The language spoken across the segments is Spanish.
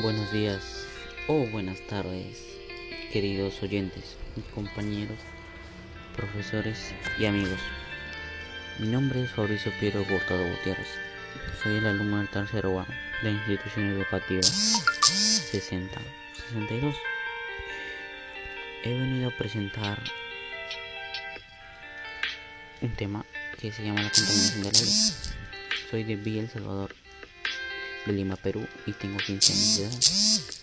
Buenos días o buenas tardes, queridos oyentes, compañeros, profesores y amigos. Mi nombre es Fabricio Piero Bortado Gutiérrez. Soy el alumno del tercero A de la institución educativa 60 62. He venido a presentar un tema que se llama la contaminación del aire. Soy de Villa El Salvador, de Lima, Perú, y tengo 15 años de edad.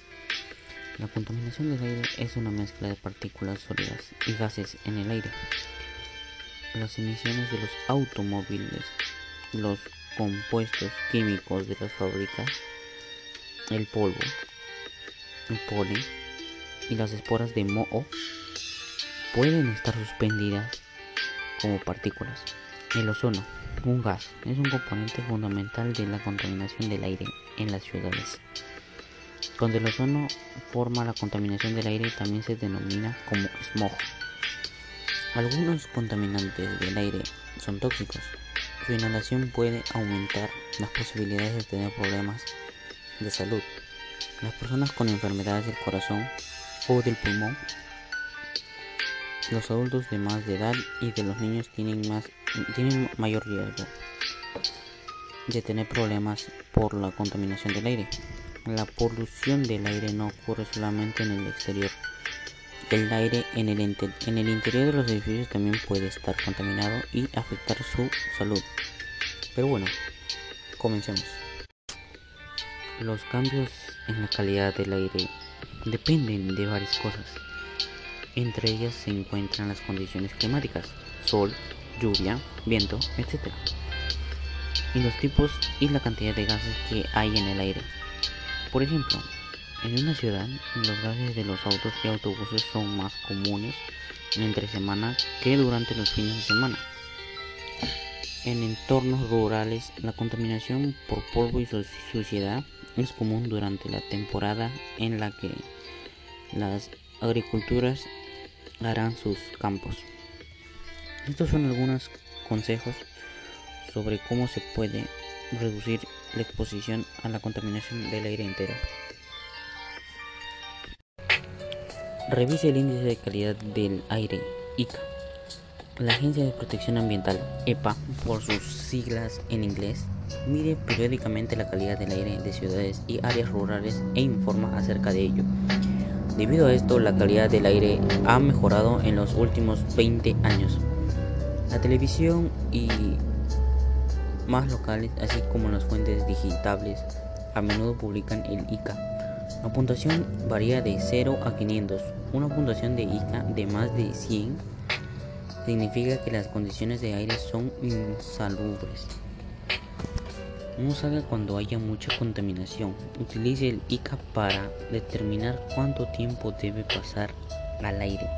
La contaminación del aire es una mezcla de partículas sólidas y gases en el aire. Las emisiones de los automóviles, los compuestos químicos de las fábricas, el polvo, el polen y las esporas de moho pueden estar suspendidas como partículas. El ozono, un gas, es un componente fundamental de la contaminación del aire en las ciudades. Cuando el ozono forma la contaminación del aire también se denomina como smog. Algunos contaminantes del aire son tóxicos. Su inhalación puede aumentar las posibilidades de tener problemas de salud. Las personas con enfermedades del corazón o del pulmón los adultos de más de edad y de los niños tienen, más, tienen mayor riesgo de tener problemas por la contaminación del aire. La polución del aire no ocurre solamente en el exterior. El aire en el, en el interior de los edificios también puede estar contaminado y afectar su salud. Pero bueno, comencemos. Los cambios en la calidad del aire dependen de varias cosas. Entre ellas se encuentran las condiciones climáticas, sol, lluvia, viento, etc. Y los tipos y la cantidad de gases que hay en el aire. Por ejemplo, en una ciudad los gases de los autos y autobuses son más comunes entre semana que durante los fines de semana. En entornos rurales la contaminación por polvo y suciedad es común durante la temporada en la que las agriculturas harán sus campos. Estos son algunos consejos sobre cómo se puede reducir la exposición a la contaminación del aire entero. Revise el índice de calidad del aire ICA. La Agencia de Protección Ambiental, EPA, por sus siglas en inglés, mide periódicamente la calidad del aire de ciudades y áreas rurales e informa acerca de ello. Debido a esto, la calidad del aire ha mejorado en los últimos 20 años. La televisión y más locales, así como las fuentes digitables, a menudo publican el ICA. La puntuación varía de 0 a 500. Una puntuación de ICA de más de 100 significa que las condiciones de aire son insalubres. No salga cuando haya mucha contaminación. Utilice el ICA para determinar cuánto tiempo debe pasar al aire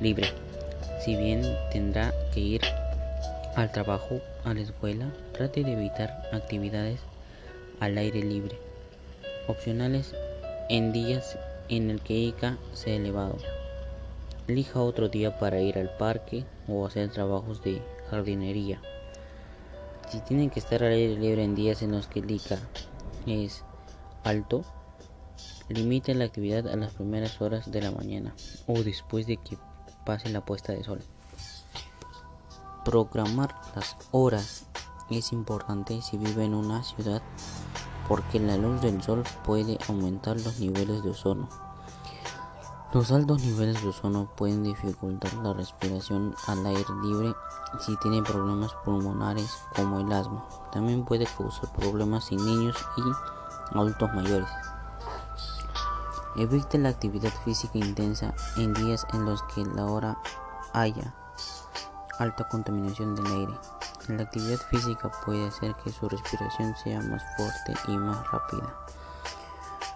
libre. Si bien tendrá que ir al trabajo, a la escuela, trate de evitar actividades al aire libre. Opcionales en días en el que ICA sea elevado. Elija otro día para ir al parque o hacer trabajos de jardinería. Si tienen que estar al aire libre en días en los que el ICA es alto, limiten la actividad a las primeras horas de la mañana o después de que pase la puesta de sol. Programar las horas es importante si vive en una ciudad porque la luz del sol puede aumentar los niveles de ozono. Los altos niveles de ozono pueden dificultar la respiración al aire libre si tiene problemas pulmonares como el asma. También puede causar problemas en niños y adultos mayores. Evite la actividad física intensa en días en los que la hora haya alta contaminación del aire. La actividad física puede hacer que su respiración sea más fuerte y más rápida.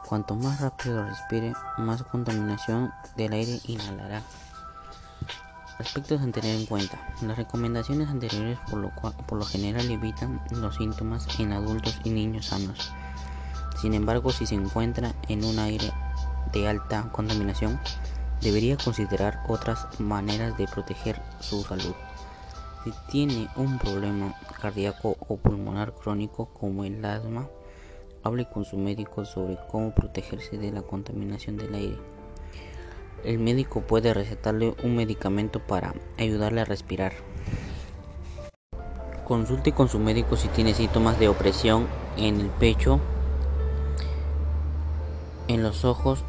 Cuanto más rápido respire, más contaminación del aire inhalará. Aspectos a tener en cuenta. Las recomendaciones anteriores por lo, por lo general evitan los síntomas en adultos y niños sanos. Sin embargo, si se encuentra en un aire de alta contaminación, debería considerar otras maneras de proteger su salud. Si tiene un problema cardíaco o pulmonar crónico como el asma, hable con su médico sobre cómo protegerse de la contaminación del aire. El médico puede recetarle un medicamento para ayudarle a respirar. Consulte con su médico si tiene síntomas de opresión en el pecho, en los ojos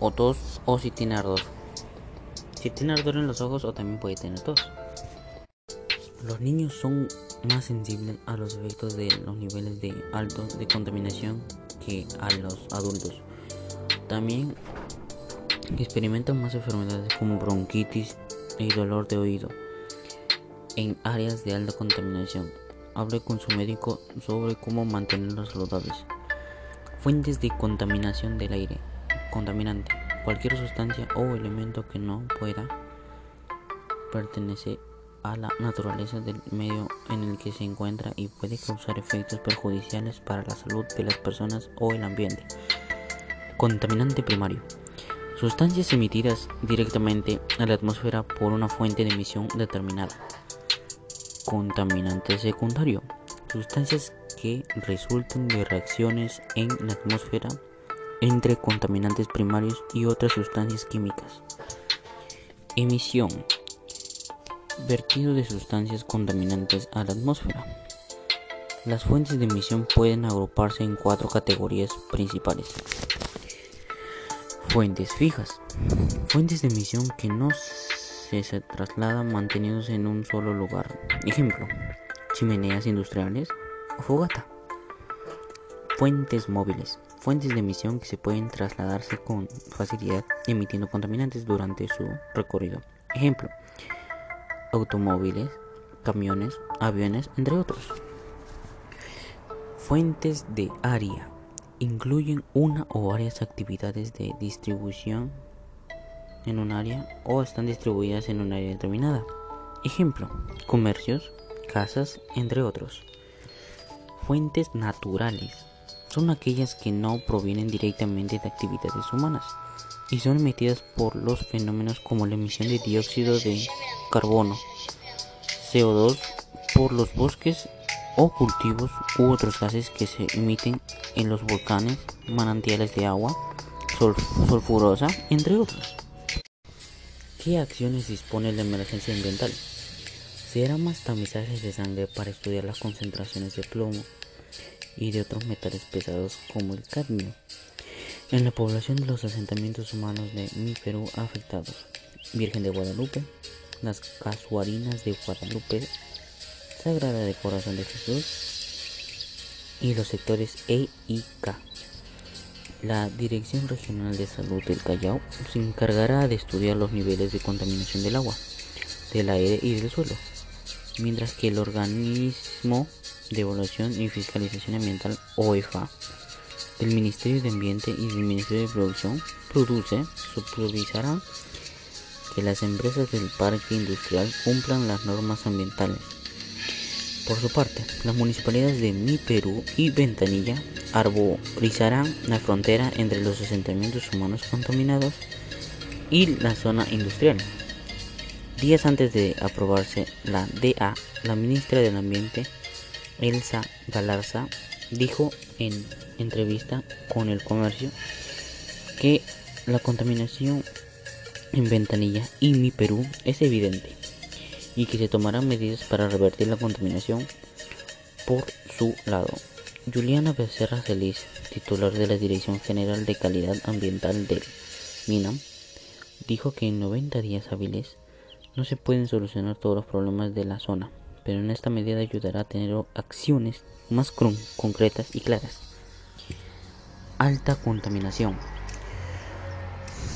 o tos o si tiene ardor. Si tiene ardor en los ojos o también puede tener tos. Los niños son más sensibles a los efectos de los niveles de altos de contaminación que a los adultos. También experimentan más enfermedades como bronquitis y dolor de oído en áreas de alta contaminación. Hable con su médico sobre cómo mantenerlos saludables. Fuentes de contaminación del aire. Contaminante. Cualquier sustancia o elemento que no pueda pertenecer a la naturaleza del medio en el que se encuentra y puede causar efectos perjudiciales para la salud de las personas o el ambiente. Contaminante primario. Sustancias emitidas directamente a la atmósfera por una fuente de emisión determinada. Contaminante secundario. Sustancias que resultan de reacciones en la atmósfera entre contaminantes primarios y otras sustancias químicas. Emisión vertido de sustancias contaminantes a la atmósfera. Las fuentes de emisión pueden agruparse en cuatro categorías principales. Fuentes fijas. Fuentes de emisión que no se, se trasladan mantenidos en un solo lugar. Ejemplo, chimeneas industriales o fogata. Fuentes móviles. Fuentes de emisión que se pueden trasladarse con facilidad emitiendo contaminantes durante su recorrido. Ejemplo, automóviles, camiones, aviones, entre otros. Fuentes de área incluyen una o varias actividades de distribución en un área o están distribuidas en un área determinada. Ejemplo, comercios, casas, entre otros. Fuentes naturales son aquellas que no provienen directamente de actividades humanas y son emitidas por los fenómenos como la emisión de dióxido de carbono, CO2 por los bosques o cultivos u otros gases que se emiten en los volcanes, manantiales de agua, sulfurosa, entre otros. ¿Qué acciones dispone la emergencia ambiental? Se harán más tamizajes de sangre para estudiar las concentraciones de plomo y de otros metales pesados como el cadmio en la población de los asentamientos humanos de mi Perú afectados. Virgen de Guadalupe, las casuarinas de Guadalupe, Sagrada de Corazón de Jesús y los sectores E y K. La Dirección Regional de Salud del Callao se encargará de estudiar los niveles de contaminación del agua, del aire y del suelo, mientras que el Organismo de Evaluación y Fiscalización Ambiental OEFA el Ministerio de Ambiente y el Ministerio de Producción produce, supervisará que las empresas del parque industrial cumplan las normas ambientales. Por su parte, las municipalidades de Mi Perú y Ventanilla arborizarán la frontera entre los asentamientos humanos contaminados y la zona industrial. Días antes de aprobarse la DA, la ministra del Ambiente, Elsa Galarza, dijo en entrevista con el comercio que la contaminación en Ventanilla y mi Perú es evidente y que se tomarán medidas para revertir la contaminación por su lado. Juliana Becerra Celis, titular de la Dirección General de Calidad Ambiental del MINAM, dijo que en 90 días hábiles no se pueden solucionar todos los problemas de la zona, pero en esta medida ayudará a tener acciones más concretas y claras. Alta contaminación.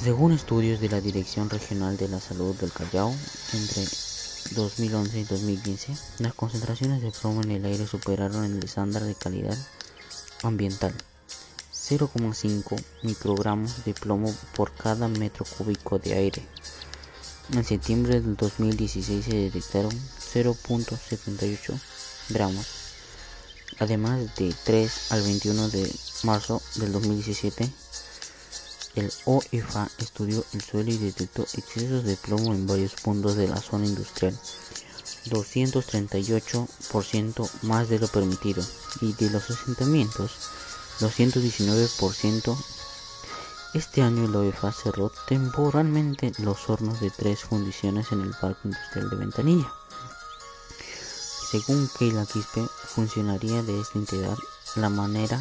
Según estudios de la Dirección Regional de la Salud del Callao, entre 2011 y 2015, las concentraciones de plomo en el aire superaron el estándar de calidad ambiental. 0,5 microgramos de plomo por cada metro cúbico de aire. En septiembre del 2016 se detectaron 0.78 gramos Además, de 3 al 21 de marzo del 2017, el OEFA estudió el suelo y detectó excesos de plomo en varios puntos de la zona industrial, 238% más de lo permitido, y de los asentamientos 219%. Este año la UEFA cerró temporalmente los hornos de tres fundiciones en el Parque Industrial de Ventanilla. Según Keila Quispe, funcionaría de esta entidad la manera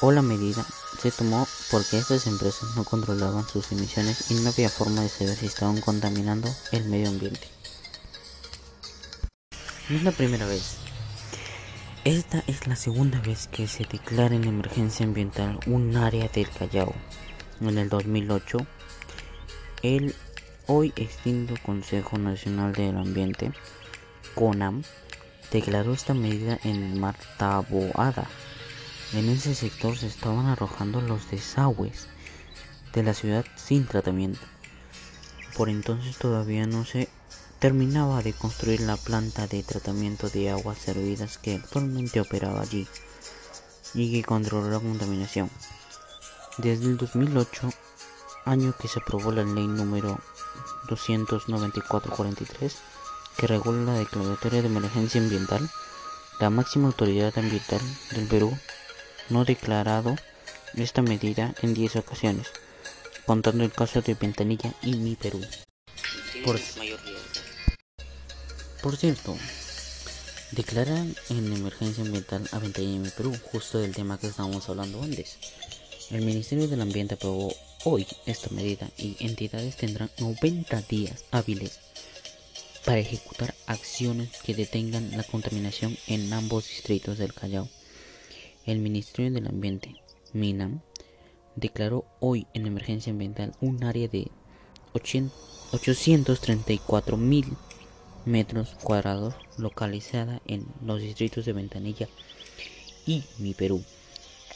o la medida se tomó porque estas empresas no controlaban sus emisiones y no había forma de saber si estaban contaminando el medio ambiente. No es la primera vez. Esta es la segunda vez que se declara en emergencia ambiental un área del Callao. En el 2008, el hoy extinto Consejo Nacional del Ambiente, CONAM, declaró esta medida en Mar Taboada en ese sector se estaban arrojando los desagües de la ciudad sin tratamiento. Por entonces todavía no se terminaba de construir la planta de tratamiento de aguas servidas que actualmente operaba allí y que controló la contaminación. Desde el 2008, año que se aprobó la ley número 294-43, que regula la declaratoria de emergencia ambiental, la máxima autoridad ambiental del Perú no declarado esta medida en 10 ocasiones, contando el caso de Ventanilla y Mi Perú. Por, por cierto, declaran en emergencia ambiental a Ventanilla y Mi Perú, justo del tema que estábamos hablando antes. El Ministerio del Ambiente aprobó hoy esta medida y entidades tendrán 90 días hábiles para ejecutar acciones que detengan la contaminación en ambos distritos del Callao. El Ministerio del Ambiente, MINAM, declaró hoy en emergencia ambiental un área de 834 mil metros cuadrados localizada en los distritos de Ventanilla y Mi Perú.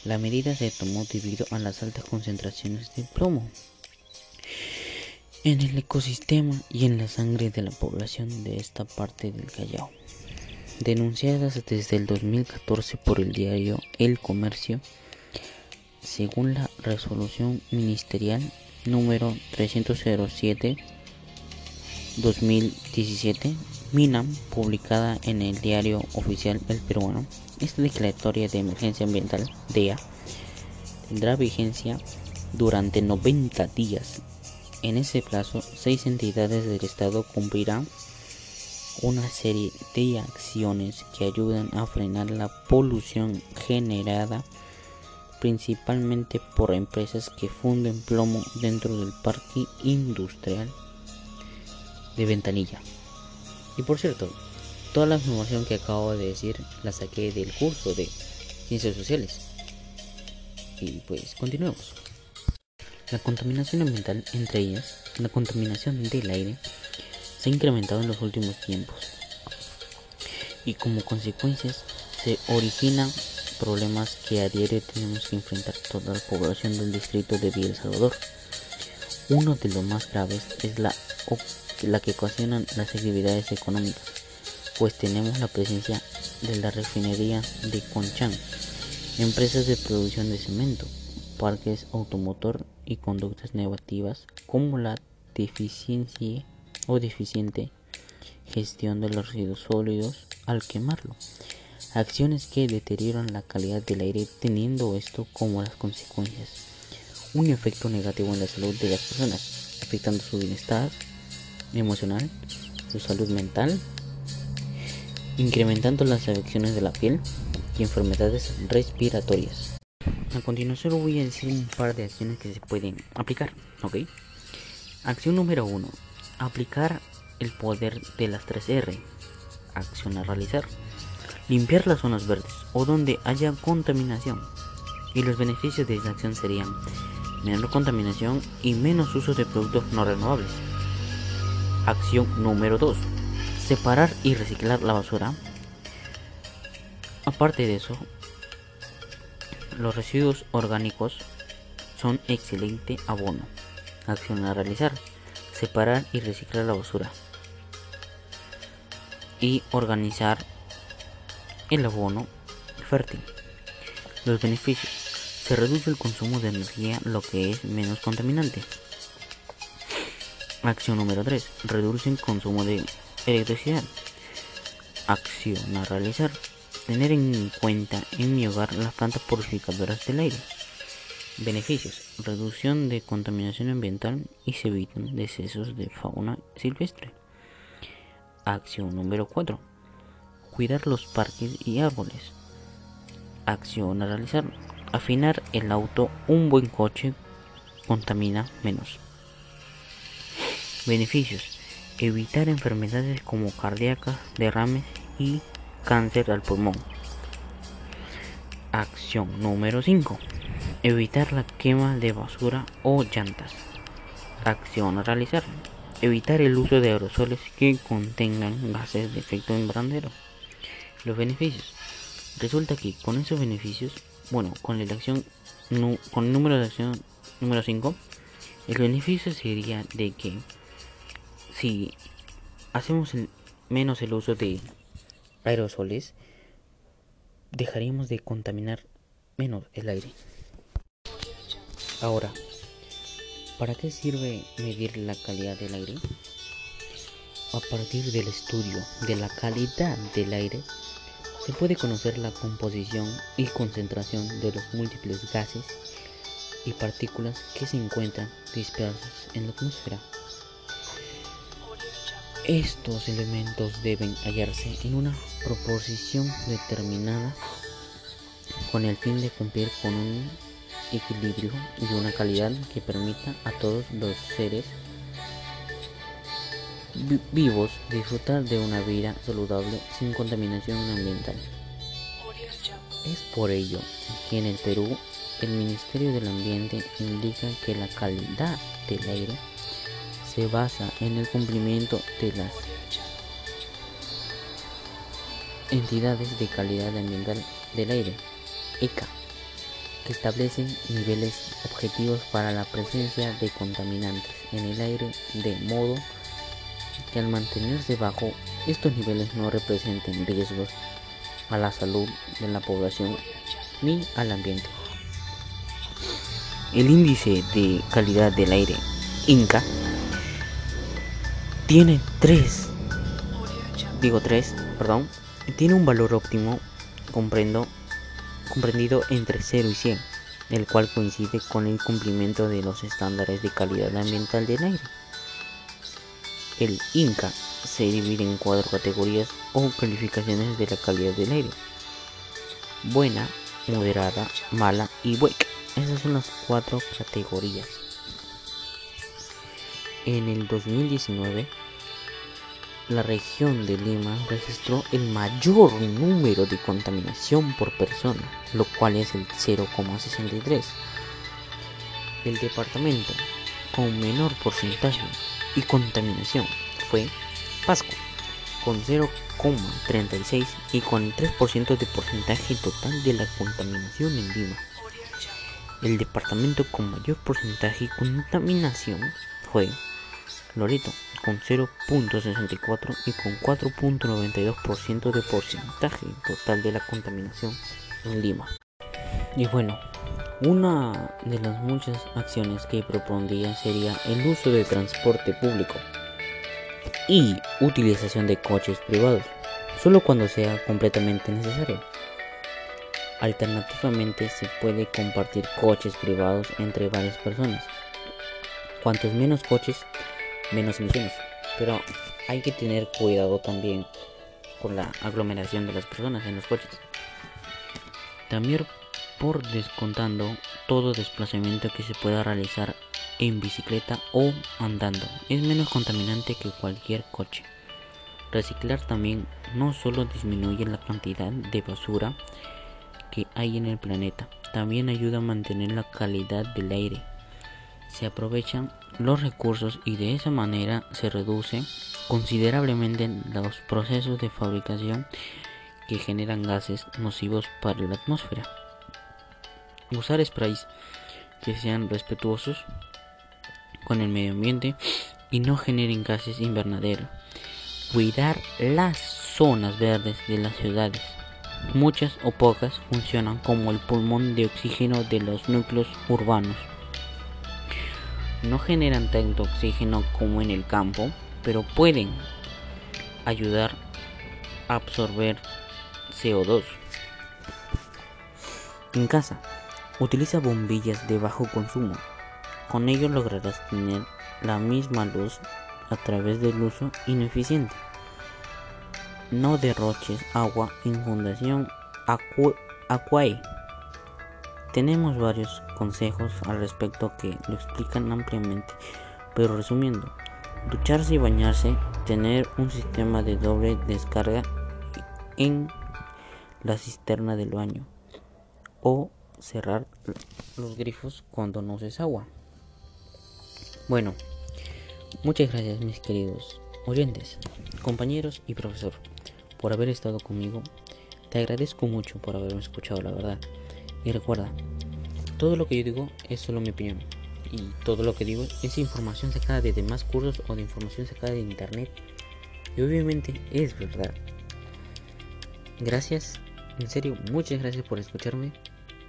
La medida se tomó debido a las altas concentraciones de plomo en el ecosistema y en la sangre de la población de esta parte del Callao denunciadas desde el 2014 por el diario El Comercio, según la resolución ministerial número 307 2017 MINAM publicada en el diario oficial El Peruano. Esta declaratoria de emergencia ambiental DEA tendrá vigencia durante 90 días. En ese plazo, seis entidades del Estado cumplirán una serie de acciones que ayudan a frenar la polución generada principalmente por empresas que funden plomo dentro del parque industrial de Ventanilla. Y por cierto, toda la información que acabo de decir la saqué del curso de Ciencias Sociales. Y pues continuemos. La contaminación ambiental, entre ellas la contaminación del aire, se ha incrementado en los últimos tiempos y como consecuencias se originan problemas que a diario tenemos que enfrentar toda la población del distrito de Villa El Salvador. Uno de los más graves es la, la que ocasionan las actividades económicas, pues tenemos la presencia de la refinería de Conchán, empresas de producción de cemento, parques automotor y conductas negativas como la deficiencia o deficiente gestión de los residuos sólidos al quemarlo. Acciones que deterioran la calidad del aire teniendo esto como las consecuencias. Un efecto negativo en la salud de las personas, afectando su bienestar emocional, su salud mental, incrementando las afecciones de la piel y enfermedades respiratorias. A continuación voy a decir un par de acciones que se pueden aplicar, ¿ok? Acción número 1 Aplicar el poder de las 3R. Acción a realizar. Limpiar las zonas verdes o donde haya contaminación. Y los beneficios de esta acción serían menor contaminación y menos uso de productos no renovables. Acción número 2. Separar y reciclar la basura. Aparte de eso, los residuos orgánicos son excelente abono. Acción a realizar separar y reciclar la basura y organizar el abono fértil. Los beneficios. Se reduce el consumo de energía, lo que es menos contaminante. Acción número 3. Reduce el consumo de electricidad. Acción a realizar. Tener en cuenta en mi hogar las plantas purificadoras del aire. Beneficios. Reducción de contaminación ambiental y se evitan decesos de fauna silvestre. Acción número 4. Cuidar los parques y árboles. Acción a realizar. Afinar el auto. Un buen coche contamina menos. Beneficios. Evitar enfermedades como cardíacas, derrames y cáncer al pulmón. Acción número 5. Evitar la quema de basura o llantas. Acción a realizar. Evitar el uso de aerosoles que contengan gases de efecto invernadero. Los beneficios. Resulta que con esos beneficios, bueno, con la acción con el número de acción número 5, el beneficio sería de que si hacemos menos el uso de aerosoles, dejaríamos de contaminar menos el aire. Ahora, ¿para qué sirve medir la calidad del aire? A partir del estudio de la calidad del aire, se puede conocer la composición y concentración de los múltiples gases y partículas que se encuentran dispersos en la atmósfera. Estos elementos deben hallarse en una proporción determinada con el fin de cumplir con un equilibrio y una calidad que permita a todos los seres vivos disfrutar de una vida saludable sin contaminación ambiental. Es por ello que en el Perú el Ministerio del Ambiente indica que la calidad del aire se basa en el cumplimiento de las entidades de calidad ambiental del aire, ECA, que establecen niveles objetivos para la presencia de contaminantes en el aire de modo que al mantenerse bajo estos niveles no representen riesgos a la salud de la población ni al ambiente. El índice de calidad del aire, INCA, tiene 3, digo 3, perdón, tiene un valor óptimo comprendo, comprendido entre 0 y 100, el cual coincide con el cumplimiento de los estándares de calidad ambiental del aire. El INCA se divide en cuatro categorías o calificaciones de la calidad del aire. Buena, moderada, mala y buena. Esas son las cuatro categorías. En el 2019, la región de Lima registró el mayor número de contaminación por persona, lo cual es el 0,63. El departamento con menor porcentaje y contaminación fue Pasco, con 0,36 y con el 3% de porcentaje total de la contaminación en Lima. El departamento con mayor porcentaje y contaminación fue Loreto con 0.64 y con 4.92% de porcentaje total de la contaminación en Lima. Y bueno, una de las muchas acciones que propondría sería el uso de transporte público y utilización de coches privados, solo cuando sea completamente necesario. Alternativamente se puede compartir coches privados entre varias personas. Cuantos menos coches, menos emisiones. Pero hay que tener cuidado también con la aglomeración de las personas en los coches. También por descontando todo desplazamiento que se pueda realizar en bicicleta o andando. Es menos contaminante que cualquier coche. Reciclar también no solo disminuye la cantidad de basura que hay en el planeta, también ayuda a mantener la calidad del aire se aprovechan los recursos y de esa manera se reduce considerablemente los procesos de fabricación que generan gases nocivos para la atmósfera. Usar sprays que sean respetuosos con el medio ambiente y no generen gases invernaderos. Cuidar las zonas verdes de las ciudades. Muchas o pocas funcionan como el pulmón de oxígeno de los núcleos urbanos no generan tanto oxígeno como en el campo, pero pueden ayudar a absorber CO2. En casa, utiliza bombillas de bajo consumo. Con ello lograrás tener la misma luz a través del uso ineficiente. No derroches agua en Fundación Aquae. Tenemos varios consejos al respecto que lo explican ampliamente, pero resumiendo, ducharse y bañarse, tener un sistema de doble descarga en la cisterna del baño o cerrar los grifos cuando no uses agua. Bueno, muchas gracias mis queridos oyentes, compañeros y profesor por haber estado conmigo. Te agradezco mucho por haberme escuchado, la verdad. Y recuerda, todo lo que yo digo es solo mi opinión. Y todo lo que digo es información sacada de demás cursos o de información sacada de internet. Y obviamente es verdad. Gracias, en serio, muchas gracias por escucharme.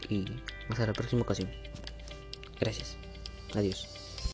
Y hasta la próxima ocasión. Gracias. Adiós.